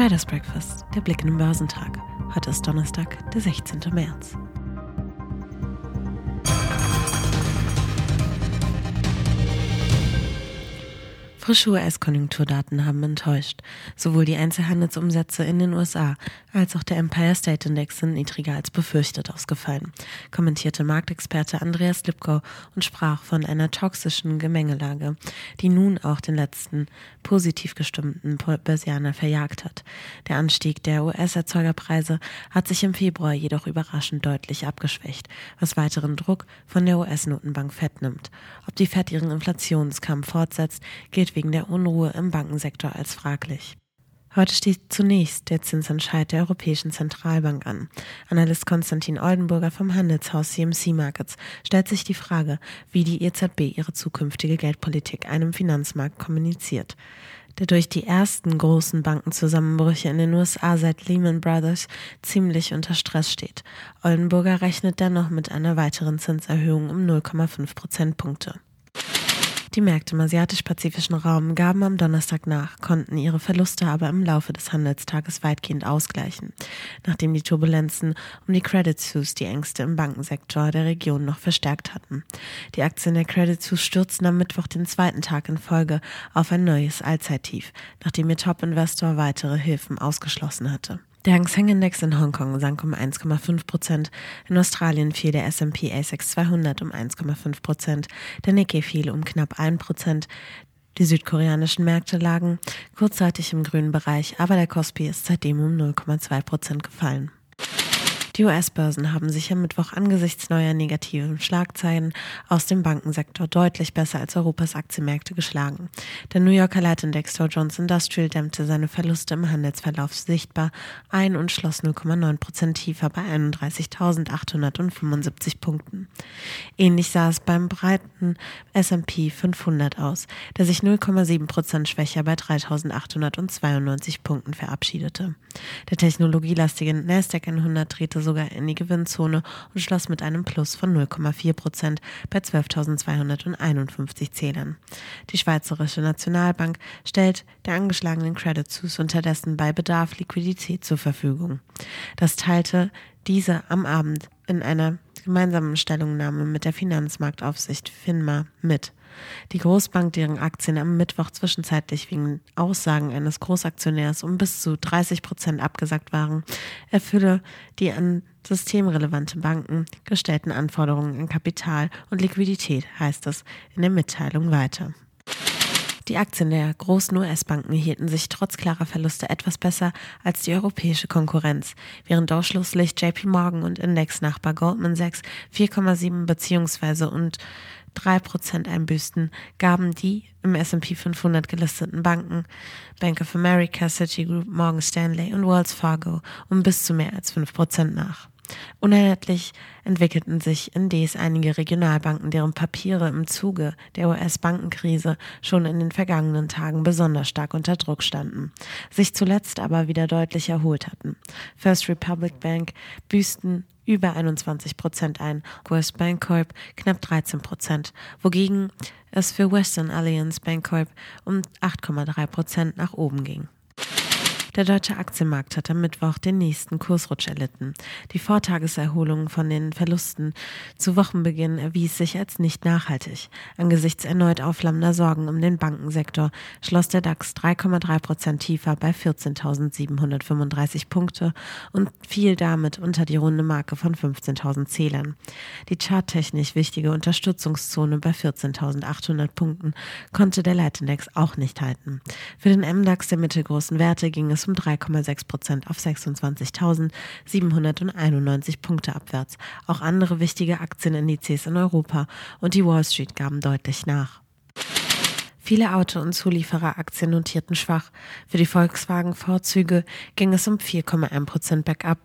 Traders Breakfast, der Blick in den Börsentag. Heute ist Donnerstag, der 16. März. Frische US-Konjunkturdaten haben enttäuscht. Sowohl die Einzelhandelsumsätze in den USA als auch der Empire State Index sind niedriger als befürchtet ausgefallen, kommentierte Marktexperte Andreas Lipkow und sprach von einer toxischen Gemengelage, die nun auch den letzten positiv gestimmten Börsianer verjagt hat. Der Anstieg der US-Erzeugerpreise hat sich im Februar jedoch überraschend deutlich abgeschwächt, was weiteren Druck von der US-Notenbank Fed nimmt. Ob die Fed ihren Inflationskampf fortsetzt, gilt wegen der Unruhe im Bankensektor als fraglich. Heute steht zunächst der Zinsentscheid der Europäischen Zentralbank an. Analyst Konstantin Oldenburger vom Handelshaus CMC Markets stellt sich die Frage, wie die EZB ihre zukünftige Geldpolitik einem Finanzmarkt kommuniziert. Der durch die ersten großen Bankenzusammenbrüche in den USA seit Lehman Brothers ziemlich unter Stress steht. Oldenburger rechnet dennoch mit einer weiteren Zinserhöhung um 0,5 Prozentpunkte. Die Märkte im asiatisch-pazifischen Raum gaben am Donnerstag nach, konnten ihre Verluste aber im Laufe des Handelstages weitgehend ausgleichen, nachdem die Turbulenzen um die Credit Suisse die Ängste im Bankensektor der Region noch verstärkt hatten. Die Aktien der Credit Suisse stürzten am Mittwoch den zweiten Tag in Folge auf ein neues Allzeittief, nachdem ihr Top-Investor weitere Hilfen ausgeschlossen hatte. Der Hang Seng Index in Hongkong sank um 1,5 Prozent. In Australien fiel der S&P ASX 200 um 1,5 Prozent. Der Nikkei fiel um knapp 1 Prozent. Die südkoreanischen Märkte lagen kurzzeitig im grünen Bereich, aber der Kospi ist seitdem um 0,2 Prozent gefallen. Die US-Börsen haben sich am Mittwoch angesichts neuer negativen Schlagzeilen aus dem Bankensektor deutlich besser als Europas Aktienmärkte geschlagen. Der New Yorker Leitindex Dow Jones Industrial dämmte seine Verluste im Handelsverlauf sichtbar ein und schloss 0,9 Prozent tiefer bei 31.875 Punkten. Ähnlich sah es beim breiten S&P 500 aus, der sich 0,7 Prozent schwächer bei 3.892 Punkten verabschiedete. Der technologielastige Nasdaq 100 drehte so sogar in die Gewinnzone und schloss mit einem Plus von 0,4 Prozent bei 12.251 Zählern. Die Schweizerische Nationalbank stellt der angeschlagenen Credit Suisse unterdessen bei Bedarf Liquidität zur Verfügung. Das teilte diese am Abend in einer gemeinsamen Stellungnahme mit der Finanzmarktaufsicht FINMA mit. Die Großbank, deren Aktien am Mittwoch zwischenzeitlich wegen Aussagen eines Großaktionärs um bis zu 30 Prozent abgesagt waren, erfülle die an systemrelevante Banken gestellten Anforderungen an Kapital und Liquidität, heißt es in der Mitteilung weiter. Die Aktien der großen US-Banken hielten sich trotz klarer Verluste etwas besser als die europäische Konkurrenz, während Durchschlusslicht JP Morgan und Indexnachbar Goldman Sachs 4,7 bzw. und 3% einbüßten, gaben die im S&P 500 gelisteten Banken Bank of America, Citigroup, Morgan Stanley und Wells Fargo um bis zu mehr als 5% nach. Uneinheitlich entwickelten sich indes einige Regionalbanken, deren Papiere im Zuge der US-Bankenkrise schon in den vergangenen Tagen besonders stark unter Druck standen, sich zuletzt aber wieder deutlich erholt hatten. First Republic Bank büßten über 21 Prozent ein, US Bancorp knapp 13 Prozent, wogegen es für Western Alliance Bancorp um 8,3 Prozent nach oben ging. Der deutsche Aktienmarkt hat am Mittwoch den nächsten Kursrutsch erlitten. Die Vortageserholung von den Verlusten zu Wochenbeginn erwies sich als nicht nachhaltig. Angesichts erneut aufflammender Sorgen um den Bankensektor schloss der DAX 3,3 Prozent tiefer bei 14.735 Punkte und fiel damit unter die runde Marke von 15.000 Zählern. Die charttechnisch wichtige Unterstützungszone bei 14.800 Punkten konnte der Leitindex auch nicht halten. Für den MDAX der mittelgroßen Werte ging es es um 3,6 Prozent auf 26.791 Punkte abwärts. Auch andere wichtige Aktienindizes in Europa und die Wall Street gaben deutlich nach. Viele Auto- und Zulieferaktien notierten schwach. Für die Volkswagen-Vorzüge ging es um 4,1 Prozent bergab.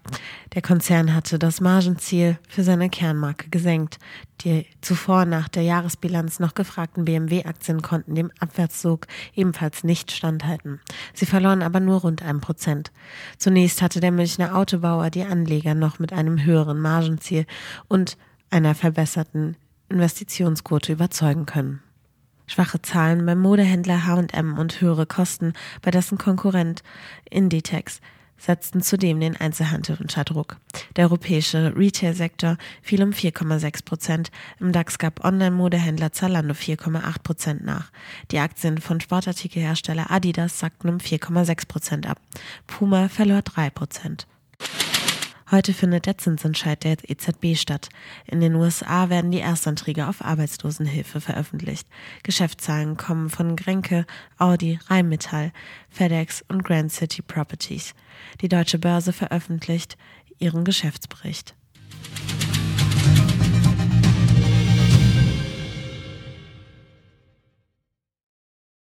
Der Konzern hatte das Margenziel für seine Kernmarke gesenkt. Die zuvor nach der Jahresbilanz noch gefragten BMW-Aktien konnten dem Abwärtszug ebenfalls nicht standhalten. Sie verloren aber nur rund ein Prozent. Zunächst hatte der Münchner Autobauer die Anleger noch mit einem höheren Margenziel und einer verbesserten Investitionsquote überzeugen können. Schwache Zahlen beim Modehändler H&M und höhere Kosten bei dessen Konkurrent Inditex setzten zudem den Einzelhandel unter Druck. Der europäische Retail-Sektor fiel um 4,6 Prozent. Im DAX gab Online-Modehändler Zalando 4,8 Prozent nach. Die Aktien von Sportartikelhersteller Adidas sackten um 4,6 Prozent ab. Puma verlor 3 Prozent. Heute findet der Zinsentscheid der EZB statt. In den USA werden die Erstanträge auf Arbeitslosenhilfe veröffentlicht. Geschäftszahlen kommen von Grenke, Audi, Rheinmetall, FedEx und Grand City Properties. Die deutsche Börse veröffentlicht ihren Geschäftsbericht.